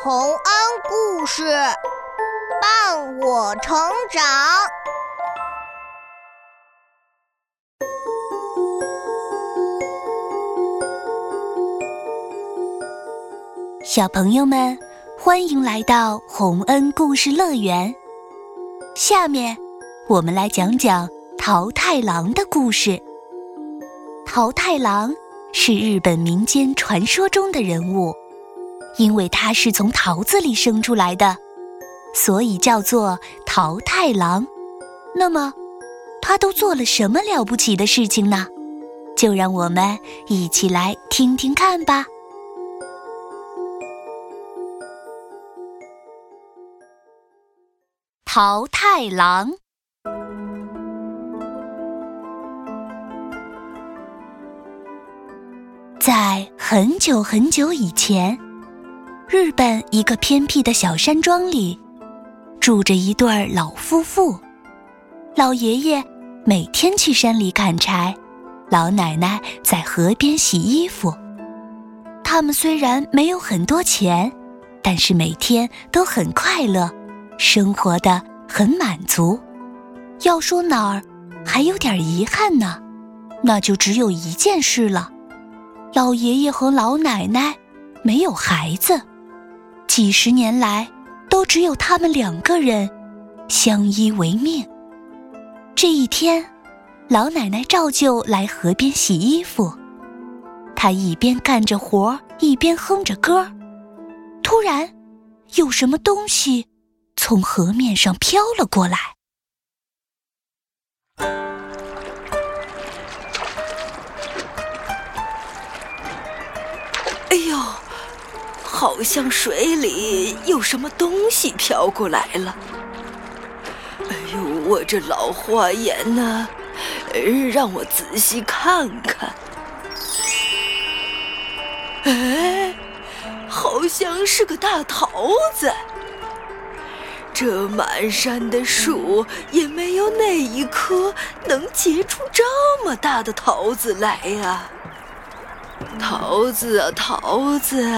洪恩故事伴我成长。小朋友们，欢迎来到洪恩故事乐园。下面我们来讲讲桃太郎的故事。桃太郎是日本民间传说中的人物。因为它是从桃子里生出来的，所以叫做桃太郎。那么，他都做了什么了不起的事情呢？就让我们一起来听听看吧。桃太郎，在很久很久以前。日本一个偏僻的小山庄里，住着一对老夫妇。老爷爷每天去山里砍柴，老奶奶在河边洗衣服。他们虽然没有很多钱，但是每天都很快乐，生活的很满足。要说哪儿还有点遗憾呢，那就只有一件事了：老爷爷和老奶奶没有孩子。几十年来，都只有他们两个人相依为命。这一天，老奶奶照旧来河边洗衣服，她一边干着活，一边哼着歌。突然，有什么东西从河面上飘了过来。哎呦！好像水里有什么东西飘过来了。哎呦，我这老花眼呢，让我仔细看看。哎，好像是个大桃子。这满山的树也没有哪一棵能结出这么大的桃子来呀。桃子啊，桃子，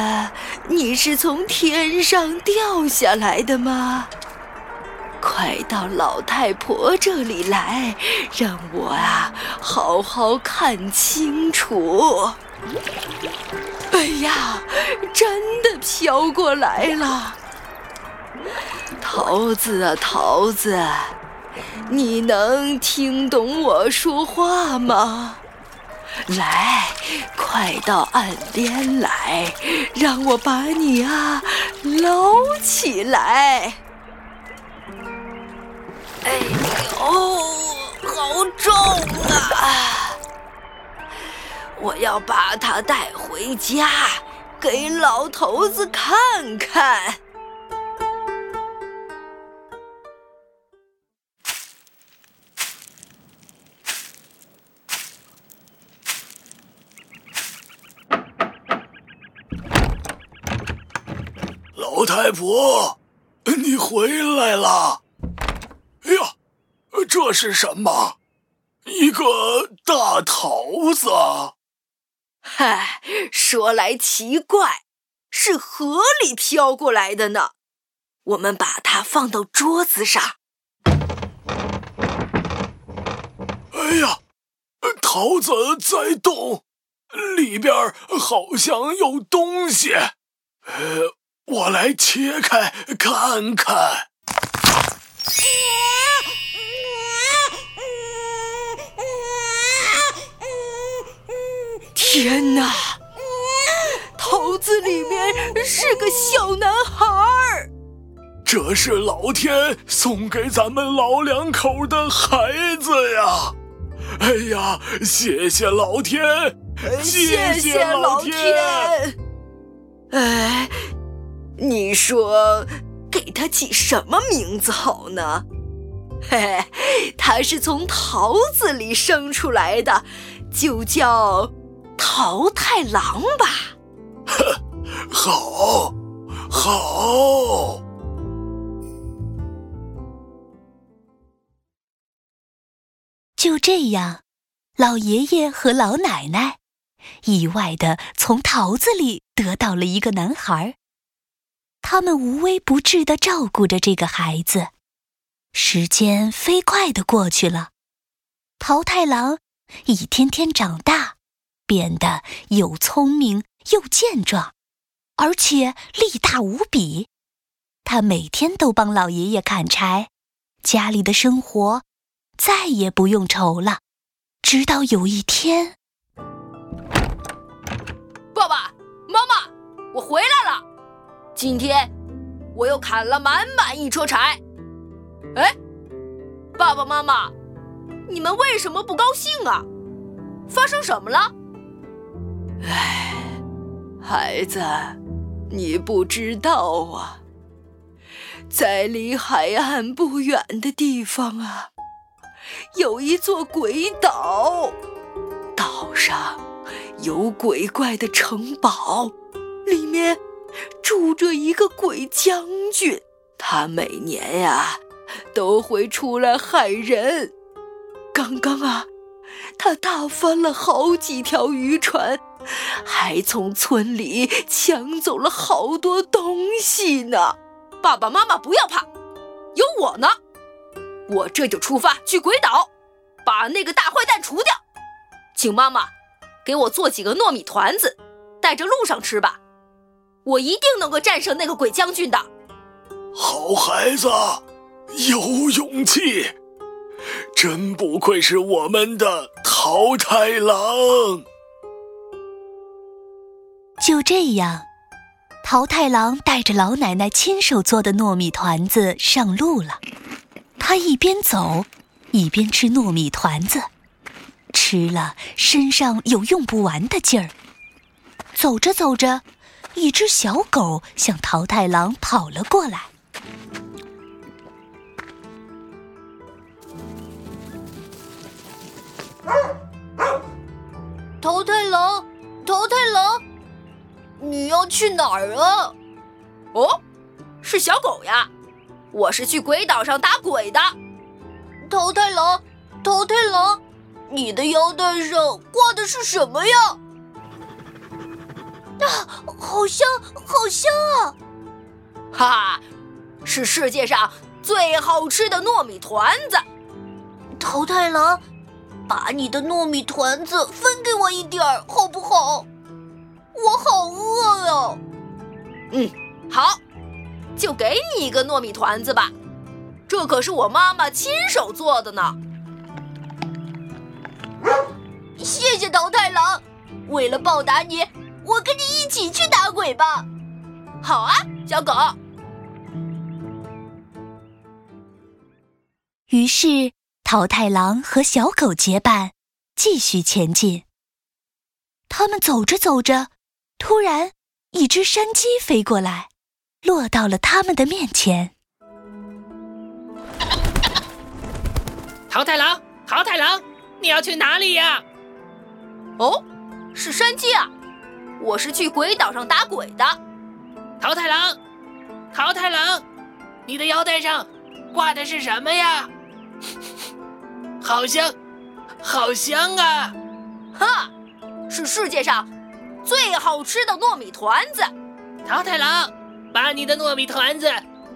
你是从天上掉下来的吗？快到老太婆这里来，让我啊好好看清楚。哎呀，真的飘过来了！桃子啊，桃子，你能听懂我说话吗？来，快到岸边来，让我把你啊捞起来。哎呦，好重啊！我要把它带回家，给老头子看看。老太婆，你回来了！哎呀，这是什么？一个大桃子！嗨，说来奇怪，是河里飘过来的呢。我们把它放到桌子上。哎呀，桃子在动，里边好像有东西。呃。我来切开看看。天哪！桃子里面是个小男孩儿。这是老天送给咱们老两口的孩子呀！哎呀，谢谢老天！谢谢老天！哎。你说给他起什么名字好呢？嘿 嘿，他是从桃子里生出来的，就叫桃太郎吧。呵，好，好。就这样，老爷爷和老奶奶意外的从桃子里得到了一个男孩。他们无微不至的照顾着这个孩子。时间飞快的过去了，桃太郎一天天长大，变得又聪明又健壮，而且力大无比。他每天都帮老爷爷砍柴，家里的生活再也不用愁了。直到有一天，爸爸妈妈，我回来了。今天我又砍了满满一车柴。哎，爸爸妈妈，你们为什么不高兴啊？发生什么了？哎，孩子，你不知道啊，在离海岸不远的地方啊。有一座鬼岛，岛上有鬼怪的城堡，里面住着一个鬼将军。他每年呀都会出来害人。刚刚啊，他打翻了好几条渔船，还从村里抢走了好多东西呢。爸爸妈妈不要怕，有我呢。我这就出发去鬼岛，把那个大坏蛋除掉。请妈妈给我做几个糯米团子，带着路上吃吧。我一定能够战胜那个鬼将军的。好孩子，有勇气，真不愧是我们的桃太郎。就这样，桃太郎带着老奶奶亲手做的糯米团子上路了。他一边走，一边吃糯米团子，吃了身上有用不完的劲儿。走着走着，一只小狗向桃太郎跑了过来。桃太郎，桃太郎，你要去哪儿啊？哦，是小狗呀。我是去鬼岛上打鬼的，桃太郎，桃太郎，你的腰带上挂的是什么呀？啊，好香，好香啊！哈哈，是世界上最好吃的糯米团子。桃太郎，把你的糯米团子分给我一点儿，好不好？我好饿呀。嗯，好。就给你一个糯米团子吧，这可是我妈妈亲手做的呢。谢谢桃太郎，为了报答你，我跟你一起去打鬼吧。好啊，小狗。于是桃太郎和小狗结伴，继续前进。他们走着走着，突然一只山鸡飞过来。落到了他们的面前。桃太郎，桃太郎，你要去哪里呀？哦，是山鸡啊！我是去鬼岛上打鬼的。桃太郎，桃太郎，你的腰带上挂的是什么呀？好香，好香啊！哈，是世界上最好吃的糯米团子。桃太郎。把你的糯米团子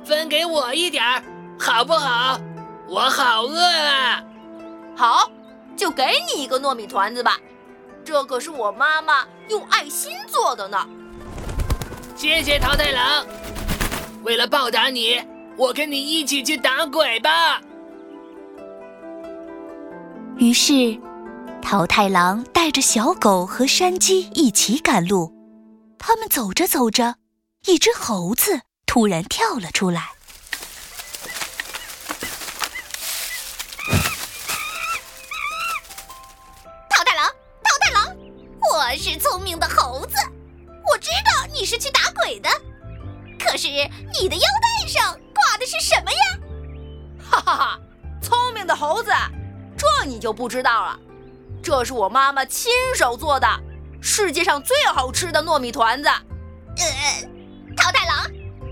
分给我一点儿，好不好？我好饿啊！好，就给你一个糯米团子吧，这可是我妈妈用爱心做的呢。谢谢桃太郎，为了报答你，我跟你一起去打鬼吧。于是，桃太郎带着小狗和山鸡一起赶路，他们走着走着。一只猴子突然跳了出来。你的腰带上挂的是什么呀？哈哈哈，聪明的猴子，这你就不知道了。这是我妈妈亲手做的，世界上最好吃的糯米团子。呃。桃太郎，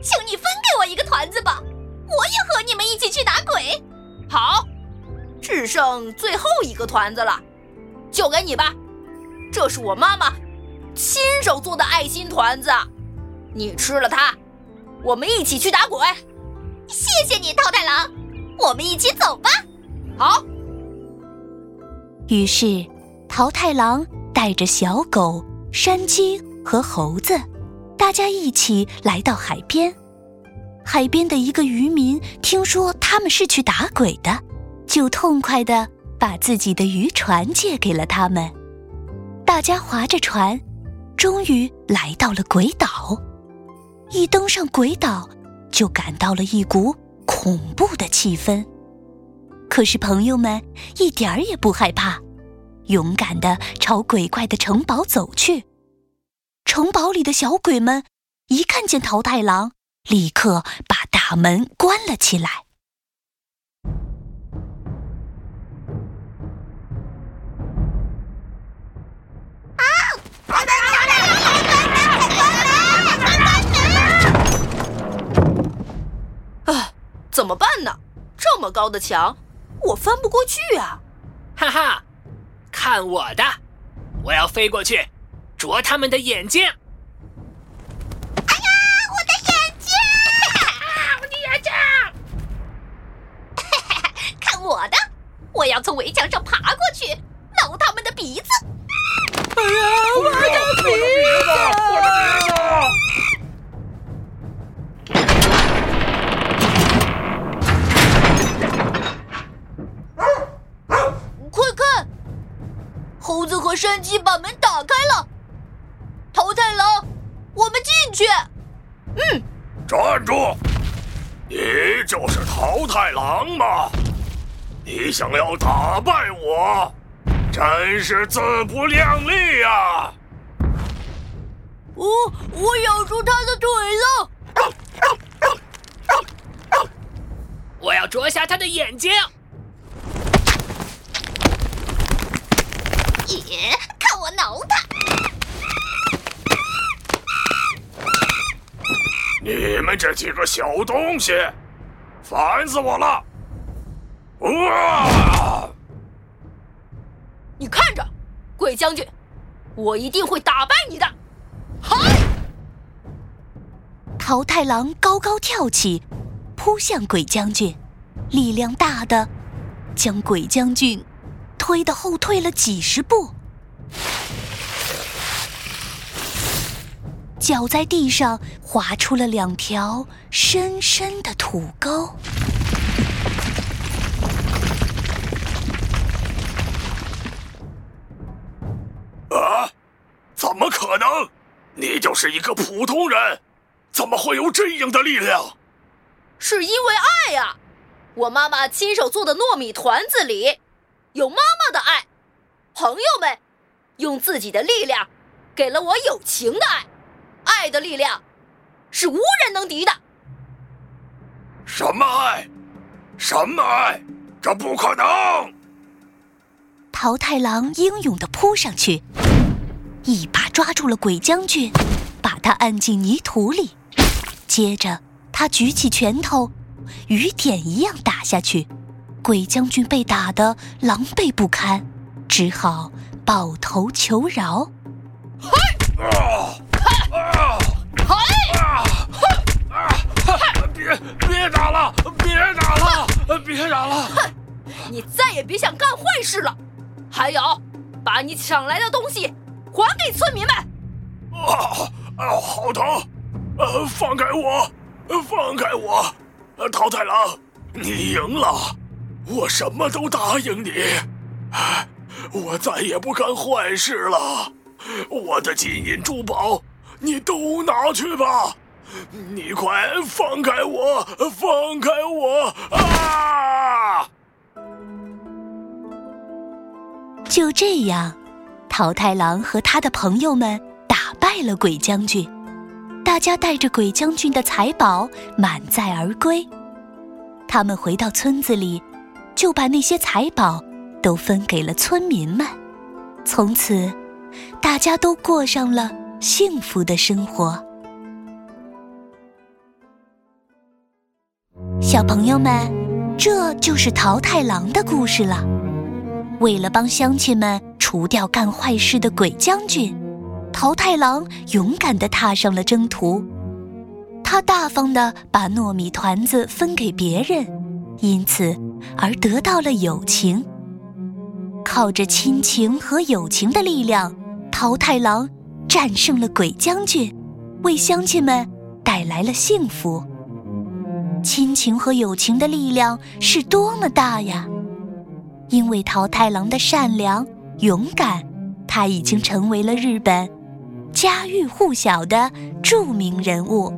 请你分给我一个团子吧，我也和你们一起去打鬼。好，只剩最后一个团子了，就给你吧。这是我妈妈亲手做的爱心团子，你吃了它，我们一起去打鬼。谢谢你，桃太郎，我们一起走吧。好。于是，桃太郎带着小狗、山鸡和猴子，大家一起来到海边。海边的一个渔民听说他们是去打鬼的，就痛快的把自己的渔船借给了他们。大家划着船，终于来到了鬼岛。一登上鬼岛，就感到了一股恐怖的气氛。可是朋友们一点儿也不害怕，勇敢的朝鬼怪的城堡走去。城堡里的小鬼们一看见桃太郎，立刻把大门关了起来。怎么办呢？这么高的墙！我翻不过去啊！哈哈，看我的！我要飞过去，啄他们的眼睛！去。嗯，站住！你就是桃太郎吗？你想要打败我，真是自不量力呀！我我咬住他的腿了，我要啄瞎他的眼睛。也看我挠他！你们这几个小东西，烦死我了！啊！你看着，鬼将军，我一定会打败你的！嗨！桃太郎高高跳起，扑向鬼将军，力量大的将鬼将军。推的后退了几十步，脚在地上划出了两条深深的土沟。啊！怎么可能？你就是一个普通人，怎么会有这样的力量？是因为爱呀！我妈妈亲手做的糯米团子里。有妈妈的爱，朋友们用自己的力量给了我友情的爱，爱的力量是无人能敌的。什么爱？什么爱？这不可能！桃太郎英勇的扑上去，一把抓住了鬼将军，把他按进泥土里。接着，他举起拳头，雨点一样打下去。鬼将军被打得狼狈不堪，只好抱头求饶。嗨！啊！啊！别别打了！别打了！别打了！哼！你再也别想干坏事了！还有，把你抢来的东西还给村民们！啊啊！好疼！呃，放开我！放开我！桃太郎，你赢了！我什么都答应你，我再也不干坏事了。我的金银珠宝，你都拿去吧。你快放开我，放开我啊！就这样，桃太郎和他的朋友们打败了鬼将军，大家带着鬼将军的财宝满载而归。他们回到村子里。就把那些财宝都分给了村民们，从此大家都过上了幸福的生活。小朋友们，这就是桃太郎的故事了。为了帮乡亲们除掉干坏事的鬼将军，桃太郎勇敢地踏上了征途。他大方的把糯米团子分给别人，因此而得到了友情。靠着亲情和友情的力量，桃太郎战胜了鬼将军，为乡亲们带来了幸福。亲情和友情的力量是多么大呀！因为桃太郎的善良、勇敢，他已经成为了日本家喻户晓的著名人物。